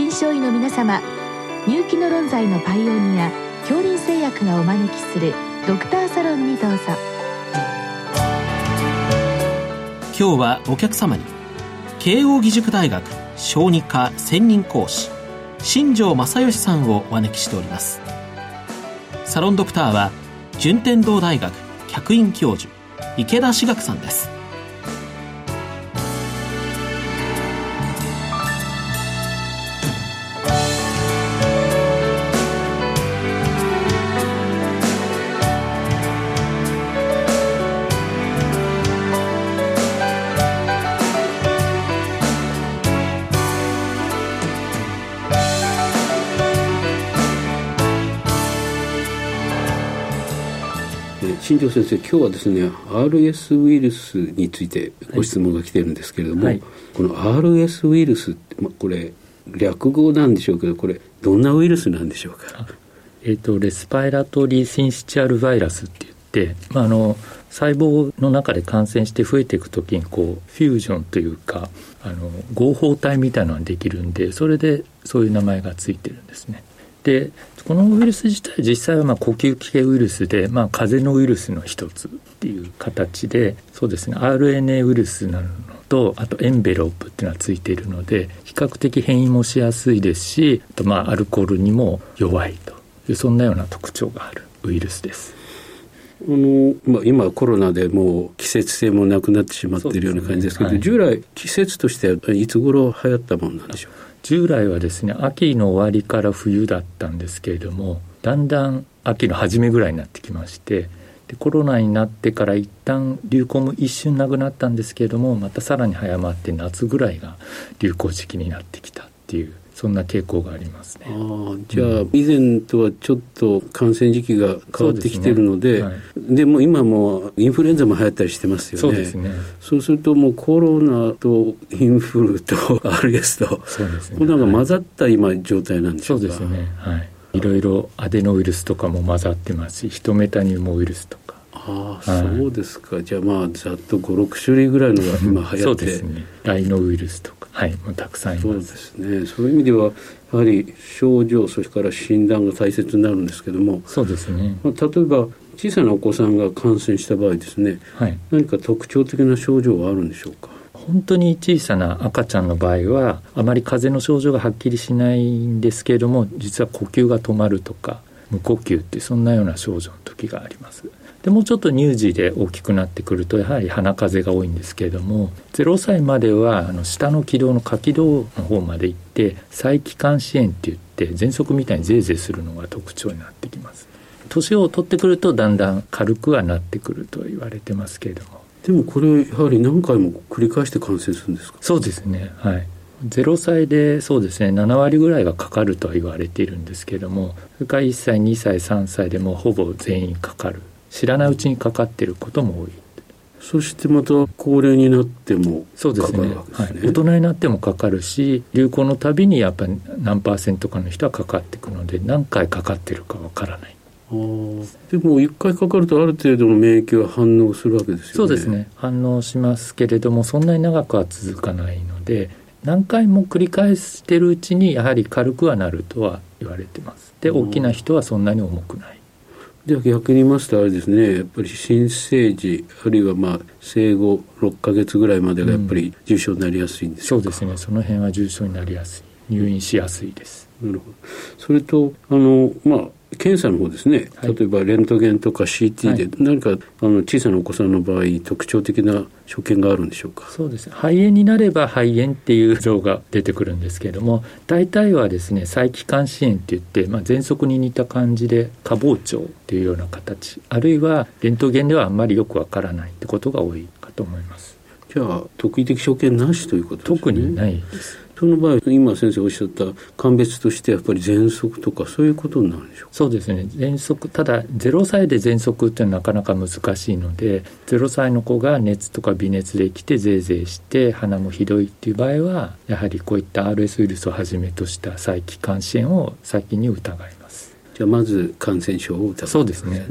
臨床医の皆様入気の論剤のパイオニア恐林製薬がお招きするドクターサロンにどうぞ。今日はお客様に慶應義塾大学小児科専任講師新庄正義さんをお招きしております。サロンドクターは順天堂大学客員教授池田志学さんです。新庄先生今日はですね RS ウイルスについてご質問が来てるんですけれども、はい、この RS ウイルス、ま、これ略語なんでしょうけどこれどんなウイルスなんでしょうか？えーと、レスパイラトリー・シンシチュアル・バイラスって言って、まあ、あの細胞の中で感染して増えていく時にこうフュージョンというかあの合法体みたいなのができるんでそれでそういう名前がついてるんですね。でこのウイルス自体実際はまあ呼吸器系ウイルスで、まあ、風邪のウイルスの一つっていう形でそうですね RNA ウイルスなのとあとエンベロープっていうのはついているので比較的変異もしやすいですしあとまあアルコールにも弱いと。いうそんなような特徴があるウイルスです。あのまあ、今コロナでもう季節性もなくなってしまっているような感じですけど、ね。はい、従来季節としてはいつ頃流行ったものなんでしょうか？従来はですね秋の終わりから冬だったんですけれどもだんだん秋の初めぐらいになってきましてでコロナになってから一旦流行も一瞬なくなったんですけれどもまたさらに早まって夏ぐらいが流行時期になってきたっていうそんな傾向がありますね。あじゃあ、うん、以前とはちょっと感染時期が変わってきてるので、で、ねはい、も今もインフルエンザも流行ったりしてますよね。そうですね。そうするともうコロナとインフルと RS と、そうですね。これなんか混ざった今状態なんでしょうか？そうですね。はい。いろいろアデノウイルスとかも混ざってますし、ヒトメタニウムウイルスとか。ああ、はい、そうですか。じゃあまあざっと五六種類ぐらいのが今流行って。そうですね。ライノウイルスとか、はい、もうたくさんいます。そうですね。そういう意味ではやはり症状それから診断が大切になるんですけどもそうですね、まあ、例えば小さなお子さんが感染した場合ですね、はい、何か特徴的な症状はあるんでしょうか？本当に小さな赤ちゃんの場合はあまり風邪の症状がはっきりしないんですけれども実は呼吸が止まるとか無呼吸ってそんなような症状の時がありますでもうちょっと乳児で大きくなってくるとやはり鼻風邪が多いんですけれども0歳まではあの下の気道の下気道の方まで行って細気管支炎って言って喘息みたいにゼーゼーするのが特徴になってきます。年を取ってくるとだんだん軽くはなってくると言われてますけれども。でもこれやはり何回も繰り返して感染するんですか？そうですね。はい。0歳でそうですね7割ぐらいがかかるとは言われているんですけれどもそれから1歳2歳3歳でもほぼ全員かかる知らないうちにかかっていることも多い。そしてまた高齢になってもそうですね、ね、はい、大人になってもかかるし流行のたびにやっぱり何パーセントかの人はかかっていくので何回かかってるかわからない。あでも一回かかるとある程度の免疫は反応するわけですよね。そうですね。反応しますけれどもそんなに長くは続かないので何回も繰り返してるうちにやはり軽くはなるとは言われてます。で大きな人はそんなに重くないでは逆に言いますとあれですねやっぱり新生児あるいはまあ生後6か月ぐらいまでがやっぱり重症になりやすいんですか、うん、そうですね。その辺は重症になりやすい。入院しやすいです。なるほど。それとあのまあ検査の方ですね、例えばレントゲンとか CT で何か、はい、あの小さなお子さんの場合特徴的な所見があるんでしょうか？そうです。肺炎になれば肺炎っていう像が出てくるんですけれども大体はですね細気管支炎っていって、まあ、喘息に似た感じで下膨張っていうような形。あるいはレントゲンではあんまりよくわからないってことが多いかと思います。じゃあ特異的所見なしということですね。特にないですその場合今先生おっしゃった鑑別としてやっぱり喘息とかそういうことになるんでしょうそうですね。喘息ただ0歳で喘息っていうのはなかなか難しいので0歳の子が熱とか微熱で来てぜいぜいして鼻もひどいっていう場合はやはりこういった RS ウイルスをはじめとした再気管支炎を先に疑います。じゃあまず感染症を疑う、そうですね。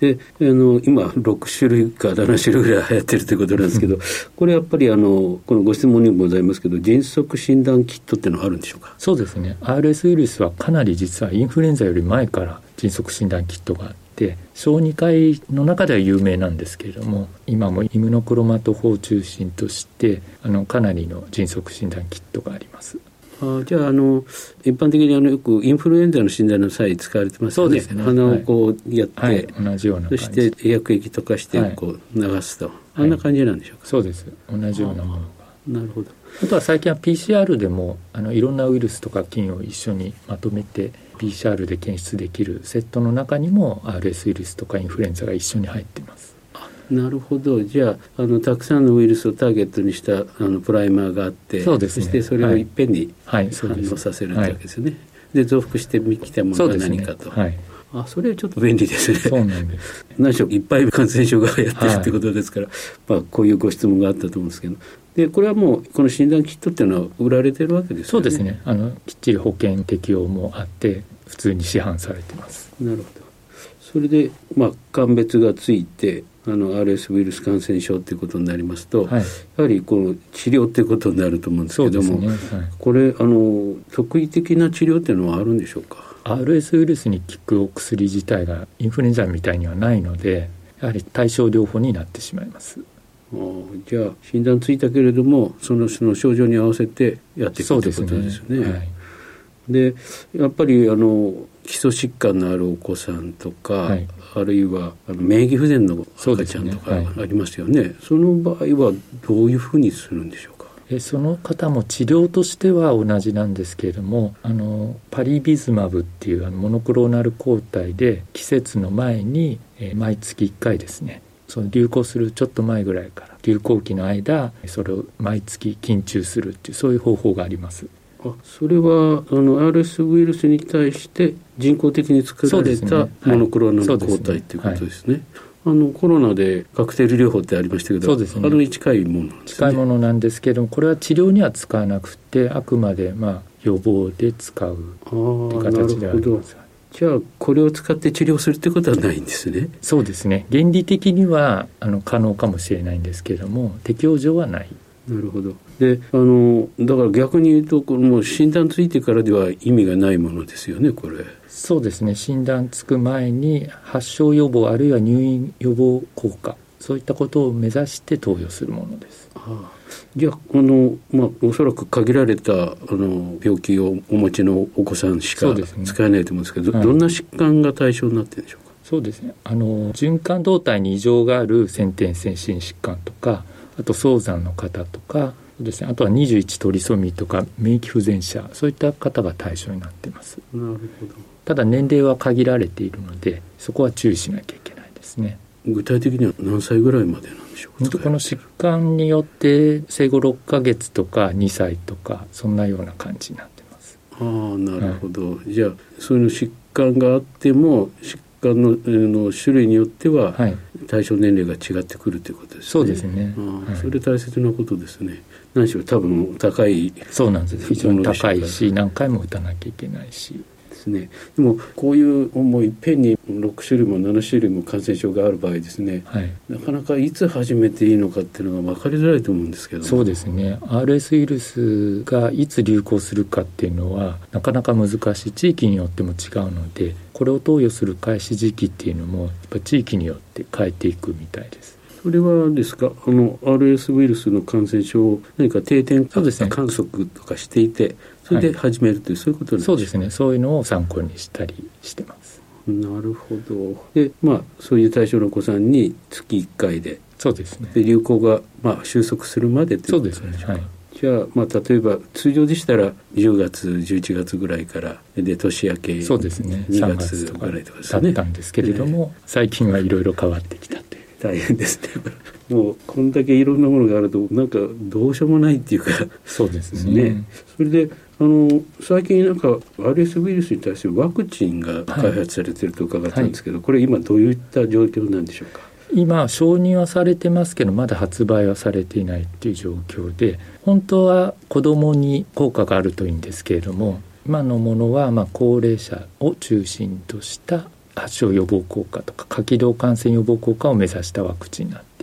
であの今6種類か7種類ぐらい流行ってるということなんですけどこれやっぱりあのこのご質問にもございますけど迅速診断キットっていうのはあるんでしょうか？そうですね。RS ウイルスはかなり実はインフルエンザより前から迅速診断キットがあって小児科医の中では有名なんですけれども今もイムノクロマト法を中心としてあのかなりの迅速診断キットがありますあじゃああの一般的にあのよくインフルエンザの診断の際使われてますよね。そうですね。鼻をこうやって、はい、同じようなそして薬液とかしてこう流すと、あんな感じなんでしょうか、そうです。同じようなものが。なるほど。あとは最近は PCR でもあのいろんなウイルスとか菌を一緒にまとめて PCR で検出できるセットの中にも RS ウイルスとかインフルエンザが一緒に入っていますなるほど。じゃああのたくさんのウイルスをターゲットにしたあのプライマーがあってそうですね。してそれをい。っぺんにはい反応させるわけですよね、で増幅してきたものが何かと、はい。あそれはちょっと便利ですね。そうなんです。何しろいっぱい感染症がやってるってことですから、まあ、こういうご質問があったと思うんですけど。でこれはもうこの診断キットっていうのは売られてるわけですよね。そうですね。あのきっちり保険適用もあって普通に市販されてます。なるほどそれで、まあ、鑑別がついてあの RS ウイルス感染症っていうことになりますと、はい。やはりこの治療っていうことになると思うんですけども、ね、はい。これあの特異的な治療っていうのはあるんでしょうか？RS ウイルスに効くお薬自体がインフルエンザみたいにはないのでやはり対症療法になってしまいます。じゃあ診断ついたけれどもその人の症状に合わせてやっていくということですよね。はい。でやっぱりあの基礎疾患のあるお子さんとか、はい。あるいはあの免疫不全の赤ちゃんとかありますよね。その場合はどういうふうにするんでしょうか？えその方も治療としては同じなんですけれどもあのパリビズマブっていうあのモノクローナル抗体で季節の前に、えー毎月1回ですね。その流行するちょっと前ぐらいから流行期の間それを毎月禁中するっていうそういう方法がありますあそれはあの RS ウイルスに対して人工的に作られたモノクローナル抗体っていうことですね。あのコロナでカクテル療法ってありましたけど、ねあれに近いものなんですね。近いものなんですけれどもこれは治療には使わなくてあくまでまあ予防で使うあって形でありま。すじゃあこれを使って治療するってことはないんですね。そうですね原理的にはあの可能かもしれないんですけれども適用上はないなるほど。で、あのだから逆に言うとこのもう診断ついてからでは意味がないものですよね。これ。そうですね診断つく前に発症予防あるいは入院予防効果そういったことを目指して投与するものですああじゃああの、まあ、おそらく限られたあの病気をお持ちのお子さんしか使えないと思うんですけど、はいどんな疾患が対象になってるんでしょうか？そうですねあの循環動態に異常がある先天性心疾患とかあと早産の方とかですね。あとは21トリソミーとか免疫不全者そういった方が対象になっています。なるほど。ただ年齢は限られているのでそこは注意しなきゃいけないですね。具体的には何歳ぐらいまでなんでしょうか？この疾患によって生後6ヶ月とか2歳とかそんなような感じになってます。ああなるほど、じゃあそういう疾患があっても疾患のあの種類によってははい対象年齢が違ってくるということですね。そうですね。ああはい。それ大切なことですね。何しろ多分高いそうなんです非常に高いし何回も打たなきゃいけないしですね。でもこういうもういっぺんに6種類も7種類も感染症がある場合ですね。はい。なかなかいつ始めていいのかっていうのが分かりづらいと思うんですけど。もそうですね。RS ウイルスがいつ流行するかっていうのはなかなか難しい地域によっても違うのでこれを投与する開始時期っていうのもやっぱ地域によって変えていくみたいです。それはですか？あの RS ウイルスの感染症を何か定点観測とかしていてそれで始めるという、そういうことなんそうですね。そういうのを参考にしたりしてます。なるほど。でまあそういう対象のお子さんに月1回で。そうですね。で流行がまあ収束するまでといそううことでしょうか。ですね。はい。じゃあ、まあ、例えば通常でしたら10月11月ぐらいからで年明けそうですね。2 3月月とかぐらいとかですだね。ったんですけれども、最近はいろいろ変わってきたという。大変ですねもうこんだけいろんなものがあるとなんかどうしようもないっていうか。そうですね。ね。それであの最近なんか RS ウイルスに対するワクチンが開発されてると伺ったんですけど、これ今どういった状況なんでしょうか？今承認はされてますけどまだ発売はされていないっていう状況で本当は子どもに効果があるといいんですけれども今のものはまあ高齢者を中心とした発症予防効果とか下気道感染予防効果を目指したワクチンになっています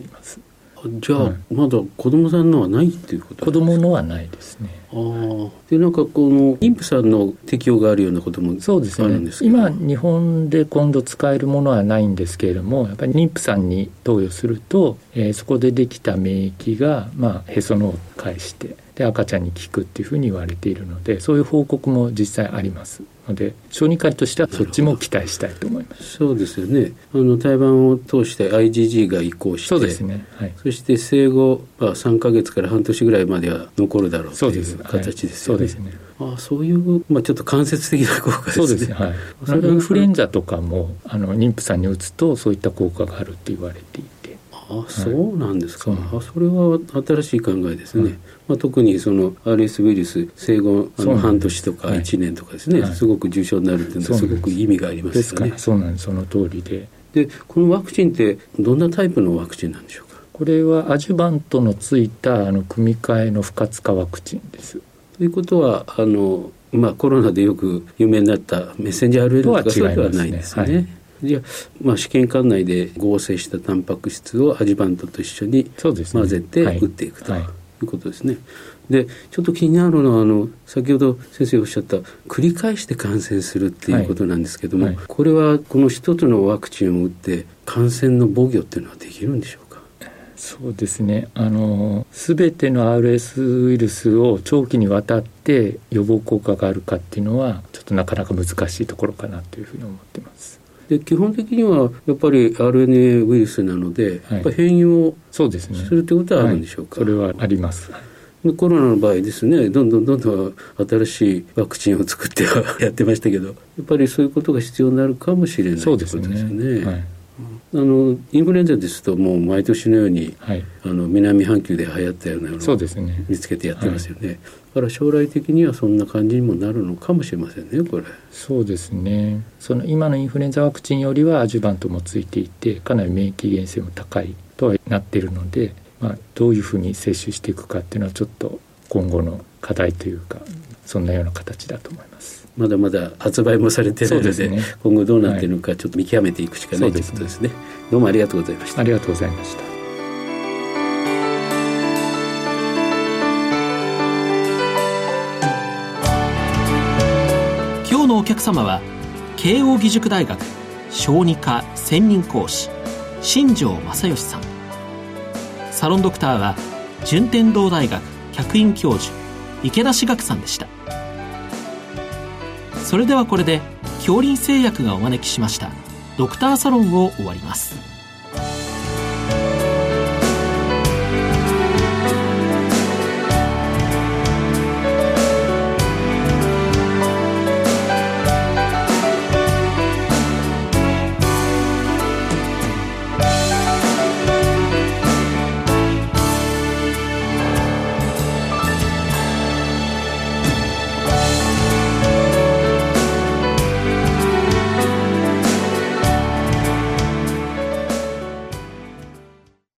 じゃあ、まだ子供さんのはないっていうこと子供のはないですね。ああでなんかこの妊婦さんの適用があるようなこともそうですね。今日本で今度使えるものはないんですけれどもやっぱり妊婦さんに投与すると、えー、そこでできた免疫が、まあ、へその緒を介してで赤ちゃんに効くっていうふうに言われているのでそういう報告も実際ありますので小児科医としてはそっちも期待したいと思います。そうですよね。あの胎盤を通して IgG が移行してそうですね、はい、そして生後、まあ、3か月から半年ぐらいまでは残るだろうという形ですよね。そうですね。あそういう、まあ、ちょっと間接的な効果ですね。そうですね。はい。それインフルエンザとかもあの妊婦さんに打つとそういった効果があるって言われていて。あそうなんですか、はい、あそれは新しい考えですね、はい、まあ、特にその RS ウイルス生後あの半年とか1年とかですね、はい、すごく重症になるっていうのはす。ごく意味がありますよね。そうなんです。その通りで。でこのワクチンってどんなタイプのワクチンなんでしょうか？これはアジュバントのついたあの組み換えの不活化ワクチンです。ということはあのまあコロナでよく有名になったメッセンジャー RNA とかそうではないんですね。じゃあ、まあ、試験管内で合成したタンパク質をアジバントと一緒に混ぜて打っていくと。いうことですね。でちょっと気になるのはあの先ほど先生おっしゃった繰り返して感染するっていうことなんですけども、はいはい、これはこの一つのワクチンを打って感染の防御っていうのはできるんでしょうか？そうですねあの全ての RS ウイルスを長期にわたって予防効果があるかっていうのはちょっとなかなか難しいところかなというふうに思ってます。で基本的にはやっぱり RNA ウイルスなので、はい、やっぱ変異をするということはあるんでしょうか、はい、それはあります。コロナの場合ですねどんどんどんどん新しいワクチンを作ってはやってましたけどやっぱりそういうことが必要になるかもしれないそうですね。ですね、はい。あのインフルエンザですともう毎年のように、はい、あの南半球で流行ったようなのを見つけてやってますよね。だから将来的にはそんな感じにもなるのかもしれませんねこれそうですねその今のインフルエンザワクチンよりはアジュバントもついていてかなり免疫原性も高いとはなっているので、まあ、どういうふうに接種していくかっていうのはちょっと今後の課題というかそんなような形だと思います。まだまだ発売もされてないので、ね、今後どうなっているのかちょっと見極めていくしかない、はい、ということですね。どうもありがとうございました。ありがとうございました。お客様は慶應義塾大学小児科専任講師新庄正義さん。サロンドクターは順天堂大学客員教授池田志学さんでした。それではこれで恐林製薬がお招きしましたドクターサロンを終わります。